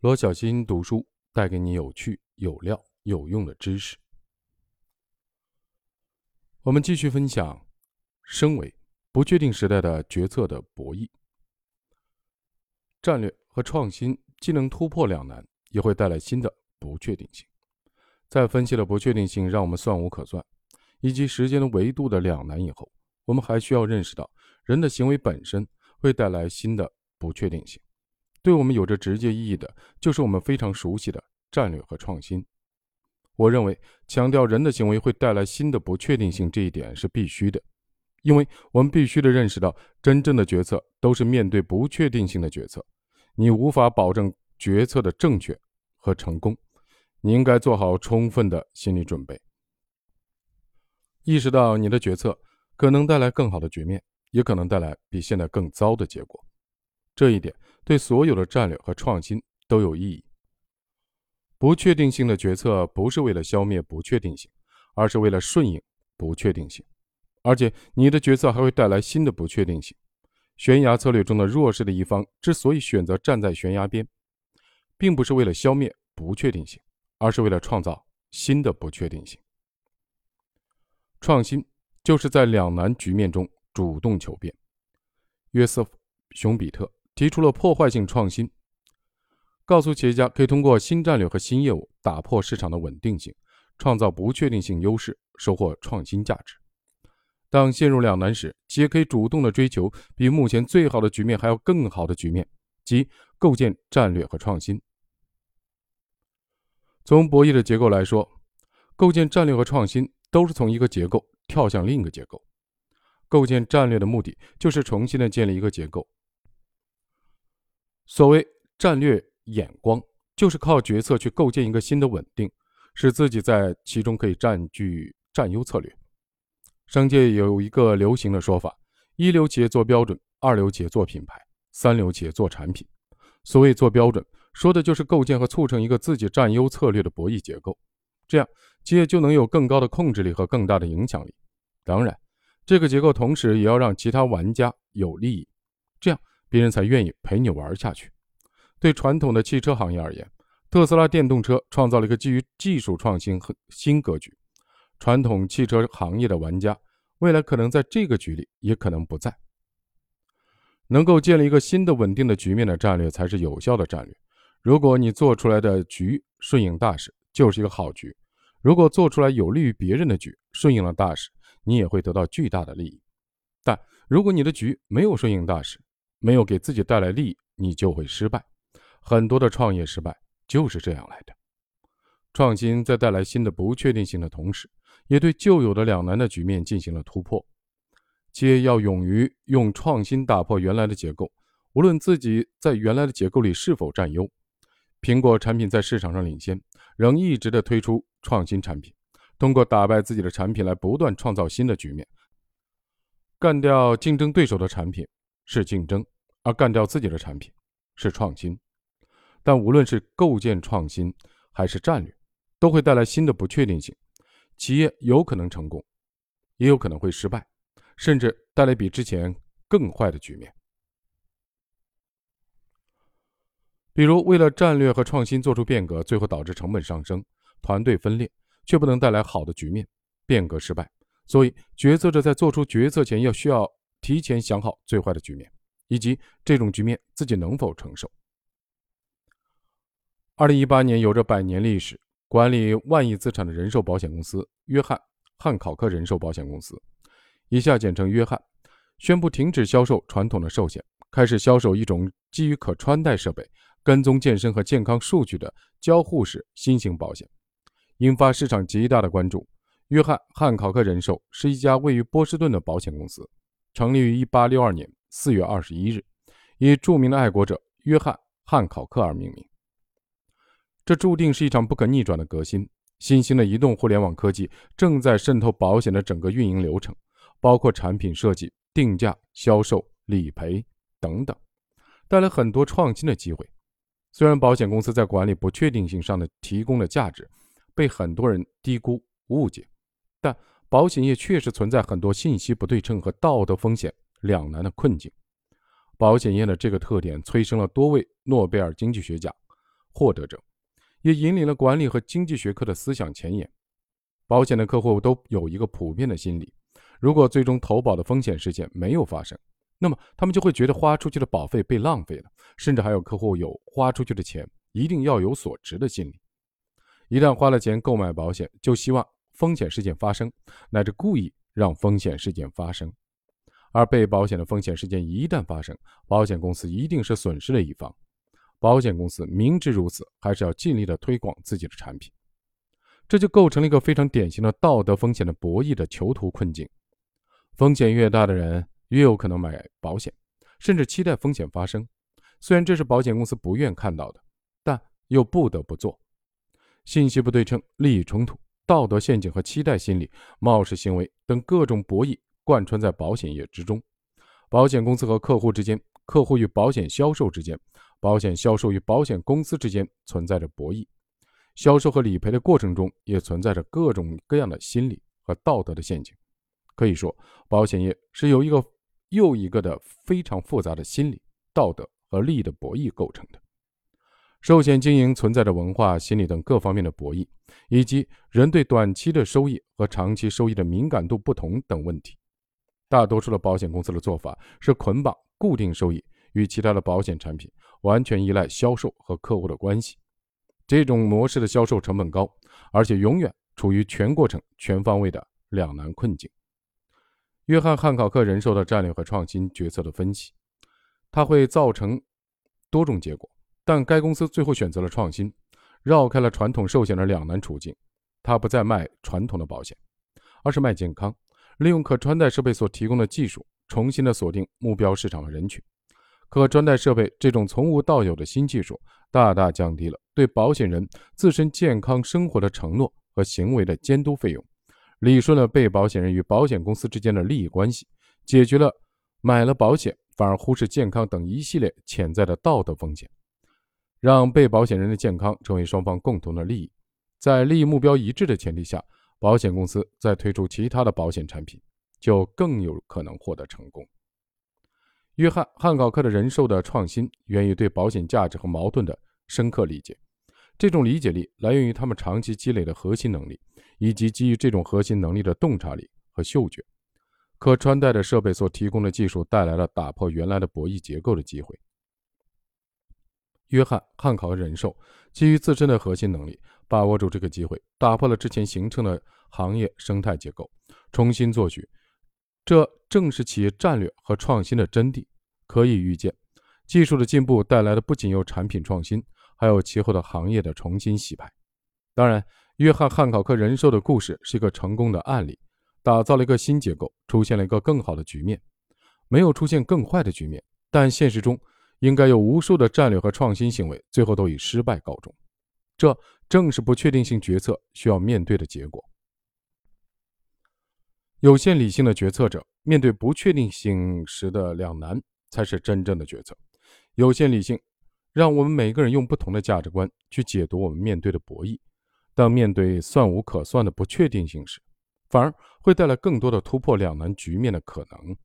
罗小新读书带给你有趣、有料、有用的知识。我们继续分享，身为不确定时代的决策的博弈。战略和创新既能突破两难，也会带来新的不确定性。在分析了不确定性让我们算无可算，以及时间的维度的两难以后，我们还需要认识到，人的行为本身会带来新的不确定性。对我们有着直接意义的，就是我们非常熟悉的战略和创新。我认为，强调人的行为会带来新的不确定性这一点是必须的，因为我们必须得认识到，真正的决策都是面对不确定性的决策。你无法保证决策的正确和成功，你应该做好充分的心理准备，意识到你的决策可能带来更好的局面，也可能带来比现在更糟的结果。这一点。对所有的战略和创新都有意义。不确定性的决策不是为了消灭不确定性，而是为了顺应不确定性。而且，你的决策还会带来新的不确定性。悬崖策略中的弱势的一方之所以选择站在悬崖边，并不是为了消灭不确定性，而是为了创造新的不确定性。创新就是在两难局面中主动求变。约瑟夫·熊彼特。提出了破坏性创新，告诉企业家可以通过新战略和新业务打破市场的稳定性，创造不确定性优势，收获创新价值。当陷入两难时，企业可以主动的追求比目前最好的局面还要更好的局面，即构建战略和创新。从博弈的结构来说，构建战略和创新都是从一个结构跳向另一个结构。构建战略的目的就是重新的建立一个结构。所谓战略眼光，就是靠决策去构建一个新的稳定，使自己在其中可以占据占优策略。商界有一个流行的说法：一流企业做标准，二流企业做品牌，三流企业做产品。所谓做标准，说的就是构建和促成一个自己占优策略的博弈结构，这样企业就能有更高的控制力和更大的影响力。当然，这个结构同时也要让其他玩家有利益，这样。别人才愿意陪你玩下去。对传统的汽车行业而言，特斯拉电动车创造了一个基于技术创新和新格局。传统汽车行业的玩家未来可能在这个局里，也可能不在。能够建立一个新的稳定的局面的战略，才是有效的战略。如果你做出来的局顺应大势，就是一个好局；如果做出来有利于别人的局，顺应了大势，你也会得到巨大的利益。但如果你的局没有顺应大势，没有给自己带来利益，你就会失败。很多的创业失败就是这样来的。创新在带来新的不确定性的同时，也对旧有的两难的局面进行了突破。企业要勇于用创新打破原来的结构，无论自己在原来的结构里是否占优。苹果产品在市场上领先，仍一直的推出创新产品，通过打败自己的产品来不断创造新的局面，干掉竞争对手的产品。是竞争，而干掉自己的产品是创新。但无论是构建创新还是战略，都会带来新的不确定性。企业有可能成功，也有可能会失败，甚至带来比之前更坏的局面。比如，为了战略和创新做出变革，最后导致成本上升、团队分裂，却不能带来好的局面，变革失败。所以，决策者在做出决策前要需要。提前想好最坏的局面，以及这种局面自己能否承受。二零一八年，有着百年历史、管理万亿资产的人寿保险公司约翰汉考克人寿保险公司（以下简称约翰）宣布停止销售传统的寿险，开始销售一种基于可穿戴设备、跟踪健身和健康数据的交互式新型保险，引发市场极大的关注。约翰汉考克人寿是一家位于波士顿的保险公司。成立于1862年4月21日，以著名的爱国者约翰·汉考克而命名。这注定是一场不可逆转的革新。新兴的移动互联网科技正在渗透保险的整个运营流程，包括产品设计、定价、销售、理赔等等，带来很多创新的机会。虽然保险公司在管理不确定性上的提供的价值被很多人低估误解，但。保险业确实存在很多信息不对称和道德风险两难的困境。保险业的这个特点催生了多位诺贝尔经济学奖，获得者，也引领了管理和经济学科的思想前沿。保险的客户都有一个普遍的心理：如果最终投保的风险事件没有发生，那么他们就会觉得花出去的保费被浪费了，甚至还有客户有花出去的钱一定要有所值的心理。一旦花了钱购买保险，就希望风险事件发生，乃至故意让风险事件发生。而被保险的风险事件一旦发生，保险公司一定是损失的一方。保险公司明知如此，还是要尽力的推广自己的产品，这就构成了一个非常典型的道德风险的博弈的囚徒困境。风险越大的人，越有可能买保险，甚至期待风险发生。虽然这是保险公司不愿看到的，但又不得不做。信息不对称、利益冲突、道德陷阱和期待心理、冒失行为等各种博弈。贯穿在保险业之中，保险公司和客户之间，客户与保险销售之间，保险销售与保险公司之间存在着博弈，销售和理赔的过程中也存在着各种各样的心理和道德的陷阱。可以说，保险业是由一个又一个的非常复杂的心理、道德和利益的博弈构成的。寿险经营存在着文化、心理等各方面的博弈，以及人对短期的收益和长期收益的敏感度不同等问题。大多数的保险公司的做法是捆绑固定收益与其他的保险产品，完全依赖销售和客户的关系。这种模式的销售成本高，而且永远处于全过程、全方位的两难困境。约翰·汉考克人寿的战略和创新决策的分析，它会造成多种结果，但该公司最后选择了创新，绕开了传统寿险的两难处境。它不再卖传统的保险，而是卖健康。利用可穿戴设备所提供的技术，重新的锁定目标市场的人群。可穿戴设备这种从无到有的新技术，大大降低了对保险人自身健康生活的承诺和行为的监督费用，理顺了被保险人与保险公司之间的利益关系，解决了买了保险反而忽视健康等一系列潜在的道德风险，让被保险人的健康成为双方共同的利益。在利益目标一致的前提下。保险公司在推出其他的保险产品，就更有可能获得成功。约翰·汉考克的人寿的创新源于对保险价值和矛盾的深刻理解，这种理解力来源于他们长期积累的核心能力，以及基于这种核心能力的洞察力和嗅觉。可穿戴的设备所提供的技术带来了打破原来的博弈结构的机会。约翰·汉考克人寿基于自身的核心能力。把握住这个机会，打破了之前形成的行业生态结构，重新做局。这正是企业战略和创新的真谛。可以预见，技术的进步带来的不仅有产品创新，还有其后的行业的重新洗牌。当然，约翰·汉考克人寿的故事是一个成功的案例，打造了一个新结构，出现了一个更好的局面。没有出现更坏的局面，但现实中应该有无数的战略和创新行为，最后都以失败告终。这正是不确定性决策需要面对的结果。有限理性的决策者面对不确定性时的两难，才是真正的决策。有限理性让我们每个人用不同的价值观去解读我们面对的博弈。当面对算无可算的不确定性时，反而会带来更多的突破两难局面的可能。